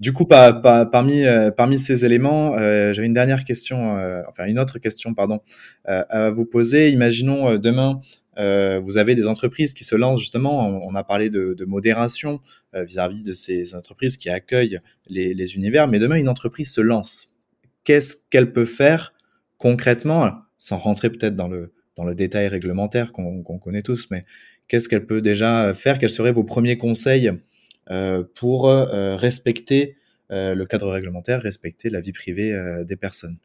Du coup, parmi, euh, parmi ces éléments, euh, j'avais une dernière question, euh, enfin une autre question, pardon, à vous poser. Imaginons demain, vous avez des entreprises qui se lancent justement, on, a parlé de, modération vis-à-vis de ces entreprises qui accueillent les, univers, mais demain une entreprise se lance. Qu'est-ce qu'elle peut faire concrètement, sans rentrer peut-être dans le, dans le détail réglementaire qu'on connaît tous, mais qu'est-ce qu'elle peut déjà faire Quels seraient vos premiers conseils euh, pour euh, respecter euh, le cadre réglementaire, respecter la vie privée des personnes?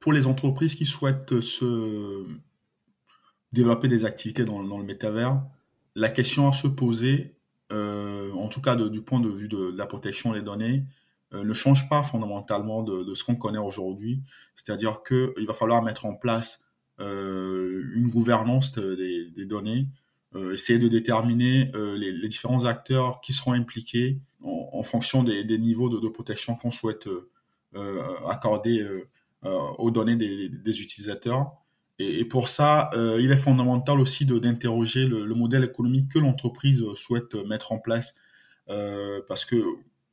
Pour les entreprises qui souhaitent se développer des activités dans, le métavers, la question à se poser, en tout cas du point de vue de, la protection des données, ne change pas fondamentalement de, ce qu'on connaît aujourd'hui. C'est-à-dire qu'il va falloir mettre en place une gouvernance des, données euh, essayer de déterminer euh, les, différents acteurs qui seront impliqués en, fonction des, niveaux de, protection qu'on souhaite euh, accorder aux données des, des utilisateurs. Et, pour ça, il est fondamental aussi d'interroger le, le, modèle économique que l'entreprise souhaite mettre en place. parce que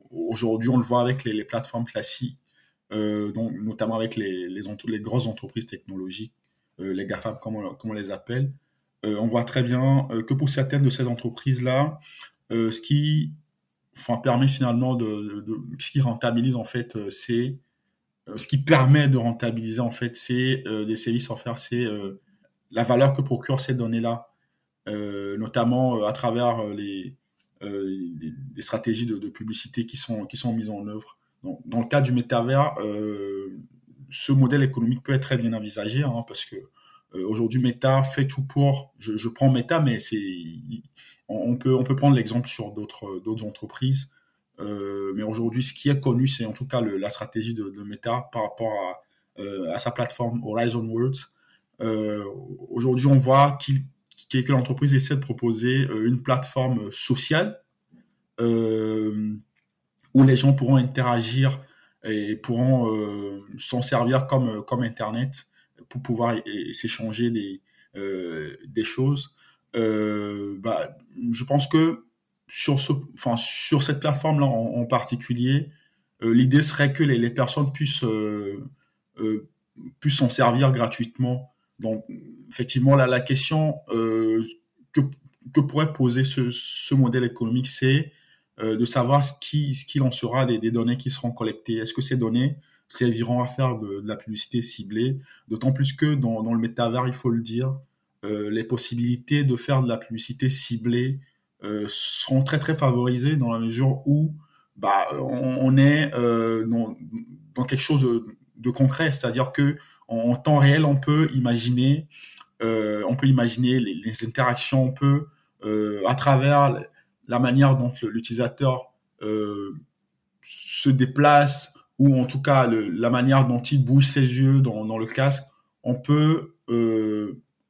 aujourd'hui, on le voit avec les, plateformes classiques, donc, notamment avec les, grosses entreprises technologiques, les GAFAM, comme on, les appelle. on voit très bien que pour certaines de ces entreprises-là, ce qui permet finalement de, ce qui rentabilise en fait, euh, c'est euh, ce qui permet de rentabiliser en fait, c'est euh, des services offerts, c'est la valeur que procurent ces données-là, notamment à travers les, les, stratégies de, publicité qui sont, qui sont mises en œuvre. Donc, dans le cas du métavers, ce modèle économique peut être très bien envisagé hein, parce que aujourd'hui Meta fait tout pour. Je, prends Meta, mais c'est on peut, on peut prendre l'exemple sur d'autres, d'autres entreprises. Euh, mais aujourd'hui, ce qui est connu, c'est en tout cas la stratégie de, Meta par rapport à, euh, à sa plateforme Horizon Worlds. Euh, aujourd'hui, on voit qu'il, que l'entreprise essaie de proposer une plateforme sociale où les gens pourront interagir et pourront s'en servir comme, comme Internet pour pouvoir s'échanger des, des choses. Euh, bah, je pense que sur, ce, enfin, sur cette plateforme-là en, particulier, euh, l'idée serait que les, les personnes puissent, euh, puissent s'en servir gratuitement. Donc, effectivement, la, la question que, que pourrait poser ce, modèle économique, c'est de savoir ce qui ce qu'il en sera des, données qui seront collectées. Est-ce que ces données serviront à faire de, la publicité ciblée? D'autant plus que dans, le métavers, il faut le dire, euh, les possibilités de faire de la publicité ciblée euh, seront très très favorisées dans la mesure où bah, on, est euh, dans, dans, quelque chose de, de concret, c'est-à-dire que en, temps réel, on peut imaginer, euh, on peut imaginer les, interactions, on peut euh, à travers la manière dont l'utilisateur euh, se déplace ou en tout cas la manière dont il bouge ses yeux dans, le casque, on peut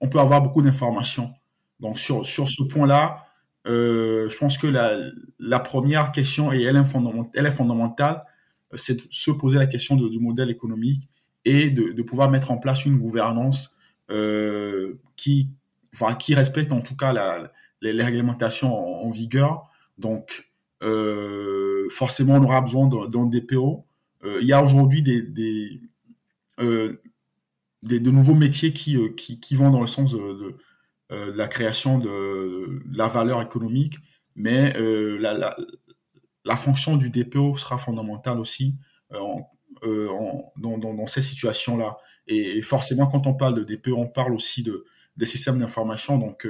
on peut avoir beaucoup d'informations. Donc sur, sur ce point-là, je pense que la, première question, et elle est, fondamentale, elle est c'est se poser la question du modèle économique et de, pouvoir mettre en place une gouvernance euh, qui, qui respecte en tout cas la, les, réglementations en, vigueur. Donc, euh, forcément, on aura besoin d'un DPO. Euh, il y a aujourd'hui des, des, de nouveaux métiers qui, qui, qui, vont dans le sens de, la création de la valeur économique, mais la, la, fonction du DPO sera fondamentale aussi en, dans, dans, dans, ces situations-là. Et, forcément, quand on parle de DPO, on parle aussi de, des systèmes d'information. Donc,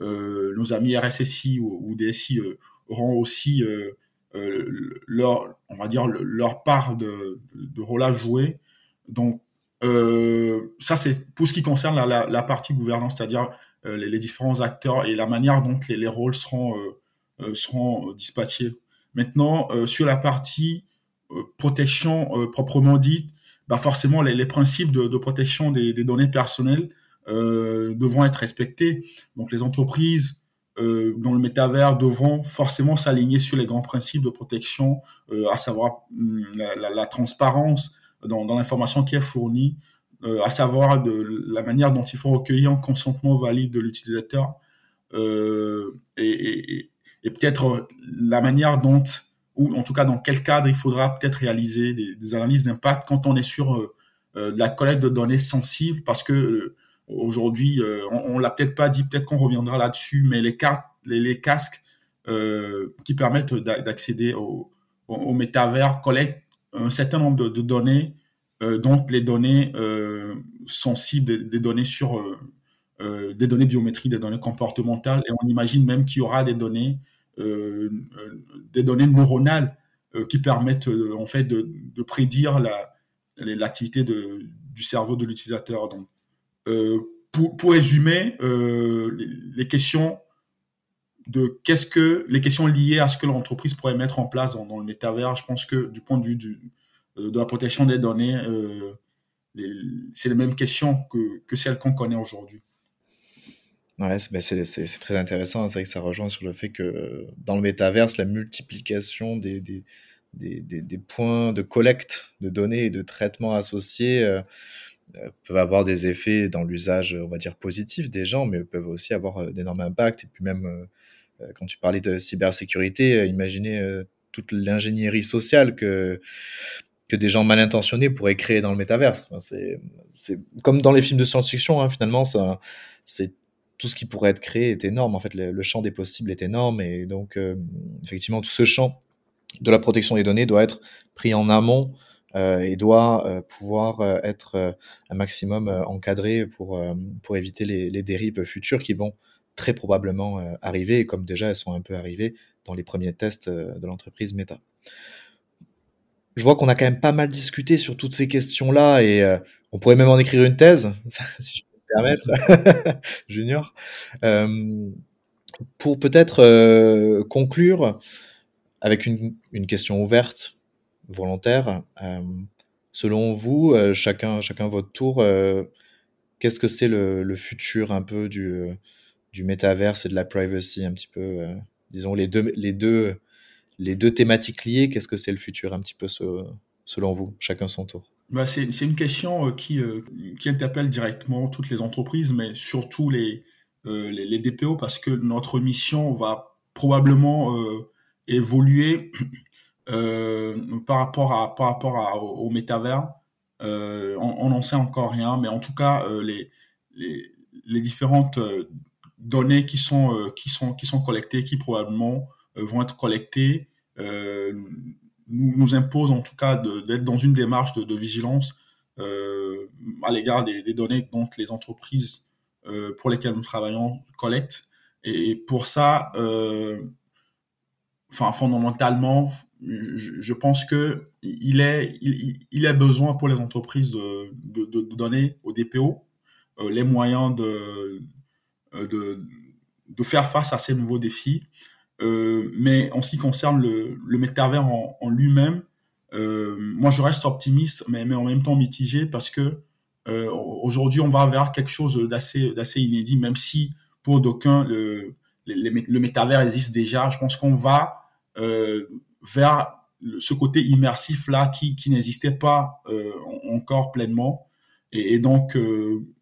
euh, nos amis RSSI ou, DSI euh, auront aussi euh, leur, on va dire, leur part de, de rôle à jouer. Donc, euh, ça, c'est pour ce qui concerne la, partie gouvernance, c'est-à-dire euh, les, différents acteurs et la manière dont les, les rôles seront, euh, euh seront dispatchés. Maintenant, sur la partie protection proprement dite, bah forcément, les, principes de, protection des, données personnelles devront être respectés. Donc, les entreprises euh, dans le métavers devront forcément s'aligner sur les grands principes de protection, euh, à savoir hum, la, transparence, dans, l'information qui est fournie, euh, à savoir la manière dont il faut recueillir un consentement valide de l'utilisateur euh, et peut-être la manière dont, ou en tout cas dans quel cadre il faudra peut-être réaliser des, analyses d'impact quand on est sur euh, euh la collecte de données sensibles, parce que euh, aujourd'hui, on, on l'a peut-être pas dit, peut-être qu'on reviendra là-dessus, mais les casques qui permettent d'accéder au, métavers collectent un certain nombre de, données, dont les données sensibles, des, données sur des données biométriques, des données comportementales, et on imagine même qu'il y aura des données, des données neuronales qui permettent en fait de, de prédire la l'activité de, du cerveau de l'utilisateur. Donc, pour, pour résumer, les, questions de qu'est-ce que les questions liées à ce que l'entreprise pourrait mettre en place dans, dans, le métavers. Je pense que du point de vue euh, de la protection des données, euh, c'est les mêmes questions que, que celles qu'on connaît aujourd'hui. Ouais, c'est ben très intéressant. C'est vrai que ça rejoint sur le fait que dans le métaverse, la multiplication des, points de collecte de données et de traitement associés peuvent avoir des effets dans l'usage, on va dire, positif des gens, mais peuvent aussi avoir d'énormes impacts. Et puis même, quand tu parlais de cybersécurité, imaginez toute l'ingénierie sociale que, des gens mal intentionnés pourraient créer dans le métaverse. c'est comme dans les films de science-fiction, hein, finalement, c'est tout ce qui pourrait être créé est énorme. En fait, le, champ des possibles est énorme et donc euh, effectivement, tout ce champ de la protection des données doit être pris en amont euh, et doit euh, pouvoir être un maximum encadré pour éviter les, dérives futures qui vont très probablement arriver et comme déjà elles sont un peu arrivées dans les premiers tests de l'entreprise Meta je vois qu'on a quand même pas mal discuté sur toutes ces questions-là et on pourrait même en écrire une thèse, (laughs) permettre, (laughs) Junior. Euh, pour peut-être euh, conclure avec une, question ouverte, volontaire, selon vous, chacun, chacun votre tour, qu'est-ce que c'est le, le, futur un peu du, du métaverse et de la privacy, un petit peu, disons, les deux, les deux les deux thématiques liées, qu'est-ce que c'est le futur un petit peu selon vous, chacun son tour? Bah c'est, une question euh, qui, euh, qui interpelle directement toutes les entreprises, mais surtout les, euh, les, DPO, parce que notre mission va probablement évoluer (clears throat) par rapport, à, par rapport au, métavers. on n'en sait encore rien, mais en tout cas, les, les, les, différentes données qui sont, qui, sont, qui sont collectées, qui probablement vont être collectés euh, nous, nous impose en tout cas d'être dans une démarche de, vigilance euh, à l'égard des, données dont les entreprises pour lesquelles nous travaillons collectent. Et, pour ça, enfin fondamentalement, je, pense que il est il, besoin pour les entreprises de, donner au DPO les moyens de, de faire face à ces nouveaux défis euh, mais en ce qui concerne le, le métavers en, en lui-même, euh, moi je reste optimiste, mais, mais en même temps mitigé parce que euh, aujourd'hui on va vers quelque chose d'assez d'assez inédit, même si pour d'aucuns le, le, le métavers existe déjà. Je pense qu'on va euh, vers ce côté immersif là qui, qui n'existait pas euh, encore pleinement. Et, et donc,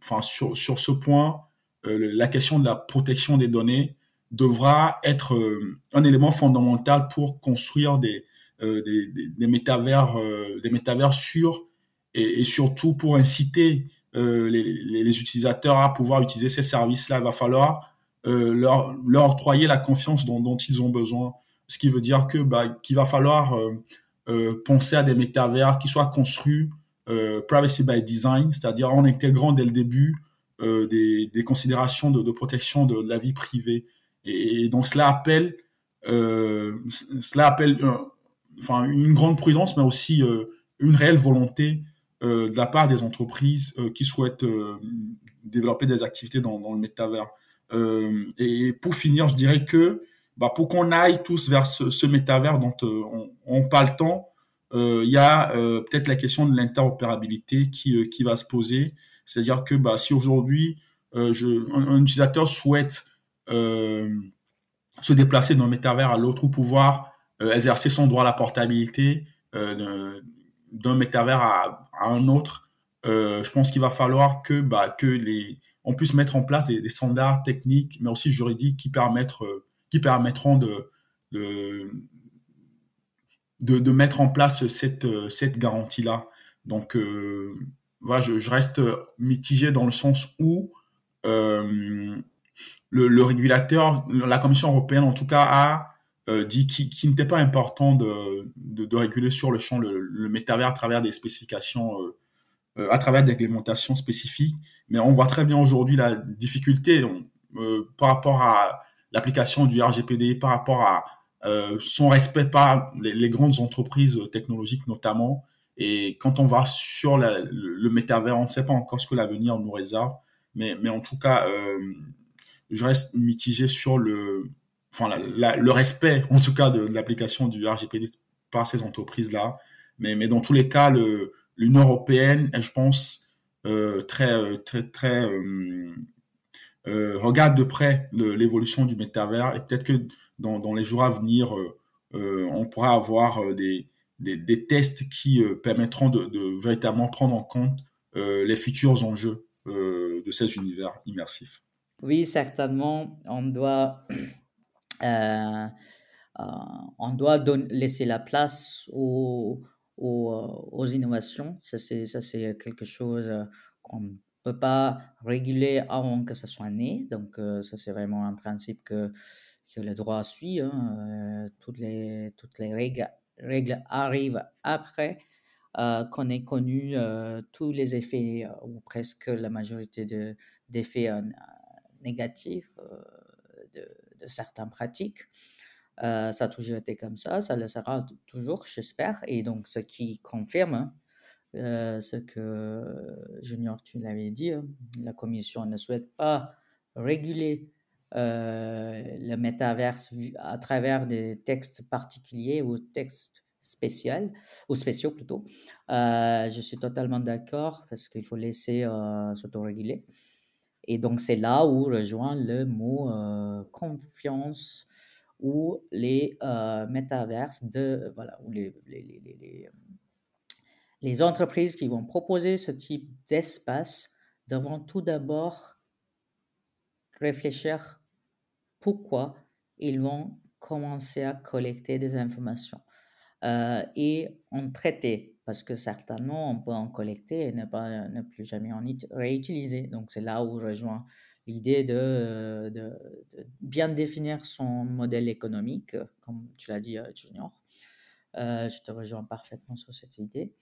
enfin sur, sur ce point, la question de la protection des données devra être euh, un élément fondamental pour construire des, euh, des, métavers, euh, des métavers sûrs et, surtout pour inciter les, utilisateurs à pouvoir utiliser ces services-là. Il va falloir leur, leur octroyer la confiance dont, dont, ils ont besoin. Ce qui veut dire que bah, qu'il va falloir penser à des métavers qui soient construits privacy by design, c'est-à-dire en intégrant dès le début des, des, considérations de protection de, la vie privée. Et, donc cela appelle, euh, cela appelle enfin, une grande prudence, mais aussi euh, une réelle volonté euh, de la part des entreprises euh, qui souhaitent euh, développer des activités dans, le métavers. et pour finir, je dirais que bah, pour qu'on aille tous vers ce, métavers dont on, on parle tant, il y a peut-être la question de l'interopérabilité qui, qui va se poser. C'est-à-dire que bah, si aujourd'hui un, utilisateur souhaite euh, se déplacer d'un métavers à l'autre ou pouvoir euh, exercer son droit à la portabilité euh, d'un métavers à, un autre, je pense qu'il va falloir que, bah, que les, on puisse mettre en place des, standards techniques, mais aussi juridiques qui, permettent, qui permettront de, de, mettre en place cette, cette garantie-là. Donc, euh, voilà, je, reste mitigé dans le sens où euh, le, régulateur, la Commission européenne en tout cas, a euh, dit qu'il n'était pas important de, réguler sur le champ le, le métavers à travers des spécifications, euh, euh à travers des réglementations spécifiques. Mais on voit très bien aujourd'hui la difficulté par rapport à l'application du RGPD, par rapport à son respect par les, grandes entreprises technologiques notamment. Et quand on va sur le, le métavers, on ne sait pas encore ce que l'avenir nous réserve. Mais, en tout cas, je reste mitigé sur le, enfin, le respect, en tout cas, de, l'application du RGPD par ces entreprises-là. Mais, mais dans tous les cas, l'Union européenne je pense, euh, très, très, très, euh, euh, regarde de près l'évolution du métavers et peut-être que dans, les jours à venir, euh, euh, on pourra avoir des, des, tests qui permettront de, véritablement prendre en compte les futurs enjeux de cet univers immersif. Oui, certainement, on doit, on doit laisser la place aux, aux, innovations. Ça, c'est quelque chose qu'on ne peut pas réguler avant que ça soit né. Donc, ça, c'est vraiment un principe que que le droit suit. Hein, euh, toutes, les, toutes les règles, règles arrivent après euh, qu'on ait connu euh, tous les effets, ou presque la majorité de, d'effets négatifs de, de, certaines pratiques. ça a toujours été comme ça, ça le sera toujours, j'espère. Et donc, ce qui confirme ce que Junior, tu l'avais dit, hein, la Commission ne souhaite pas réguler euh, le métaverse à travers des textes particuliers ou textes spéciaux, ou spéciaux plutôt. Euh, je suis totalement d'accord parce qu'il faut laisser euh, s'autoréguler. Et donc, c'est là où rejoint le mot confiance ou les métaverses de, voilà, ou les, les, les, les, entreprises qui vont proposer ce type d'espace devront tout d'abord réfléchir pourquoi ils vont commencer à collecter des informations euh, et en traiter, parce que certainement on peut en collecter et ne, pas, ne plus jamais en réutiliser. Donc c'est là où rejoint l'idée de, de, bien définir son modèle économique, comme tu l'as dit, euh, Junior. Euh, je te rejoins parfaitement sur cette idée.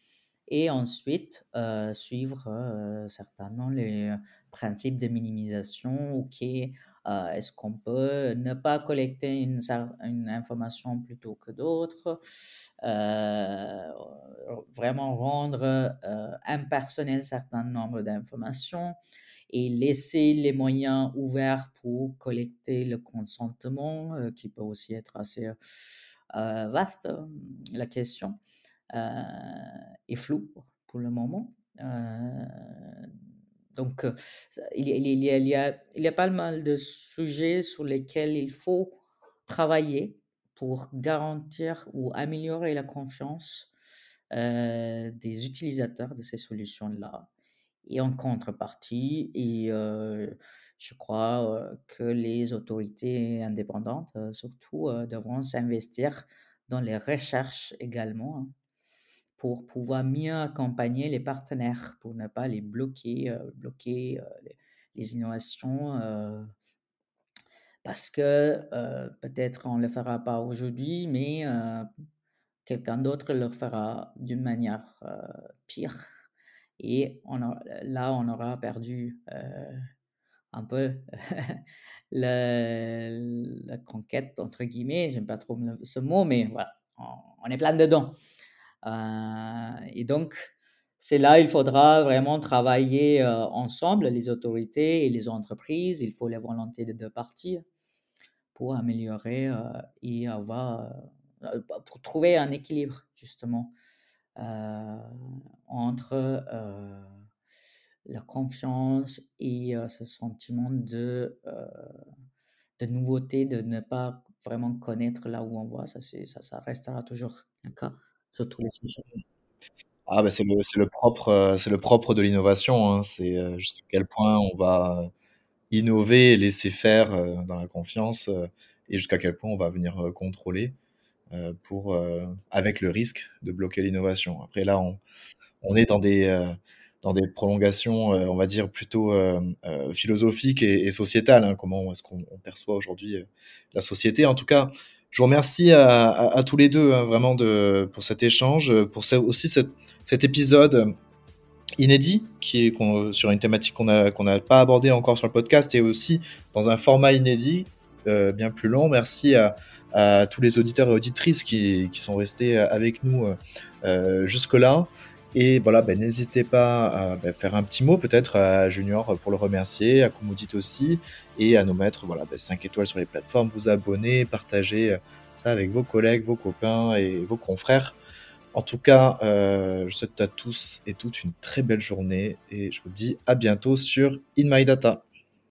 Et ensuite, suivre certainement les principes de minimisation, ok, euh, est-ce qu'on peut ne pas collecter une, une information plutôt que d'autres euh, Vraiment rendre euh, impersonnel certain nombre d'informations et laisser les moyens ouverts pour collecter le consentement, qui peut aussi être assez vaste, la question, est floue pour le moment. Donc, il, y a, pas mal de sujets sur lesquels il faut travailler pour garantir ou améliorer la confiance des utilisateurs de ces solutions-là. Et en contrepartie, et, je crois que les autorités indépendantes, surtout, devront s'investir dans les recherches également. Hein pour pouvoir mieux accompagner les partenaires, pour ne pas les bloquer, euh, bloquer euh, les, innovations. Euh, parce que peut-être on ne le fera pas aujourd'hui, mais quelqu'un d'autre le fera d'une manière pire. Et on là, on aura perdu un peu (laughs) la, conquête, entre guillemets. J'aime pas trop ce mot, mais voilà, on est plein dedans. Euh, et donc, c'est là il faudra vraiment travailler euh, ensemble, les autorités et les entreprises. Il faut la volonté des deux parties pour améliorer euh, et avoir, pour trouver un équilibre justement entre la confiance et ce sentiment de, de nouveauté, de ne pas vraiment connaître là où on va. Ça, ça, ça restera toujours le cas Ah bah c'est le, le propre, euh, c'est le propre de l'innovation. Hein. C'est euh, jusqu'à quel point on va innover et laisser faire euh, dans la confiance et jusqu'à quel point on va venir contrôler pour, avec le risque de bloquer l'innovation. Après là, on, on est dans des, dans des prolongations, on va dire, plutôt philosophiques et, sociétales. Hein. Comment est-ce qu'on perçoit aujourd'hui la société En tout cas, je vous remercie à, tous les deux hein, vraiment pour cet échange, pour aussi cet épisode inédit qui sur une thématique qu'on n'a pas abordée encore sur le podcast et aussi dans un format inédit euh, bien plus long. Merci à, tous les auditeurs et auditrices qui, sont restés avec nous euh, jusque-là. Et voilà, ben, n'hésitez pas à ben, faire un petit mot peut-être à Junior pour le remercier, à Kumudit aussi, et à nous mettre voilà, 5 ben, étoiles sur les plateformes, vous abonner, partager ça avec vos collègues, vos copains et vos confrères. En tout cas, euh, je souhaite à tous et toutes une très belle journée et je vous dis à bientôt sur In My Data.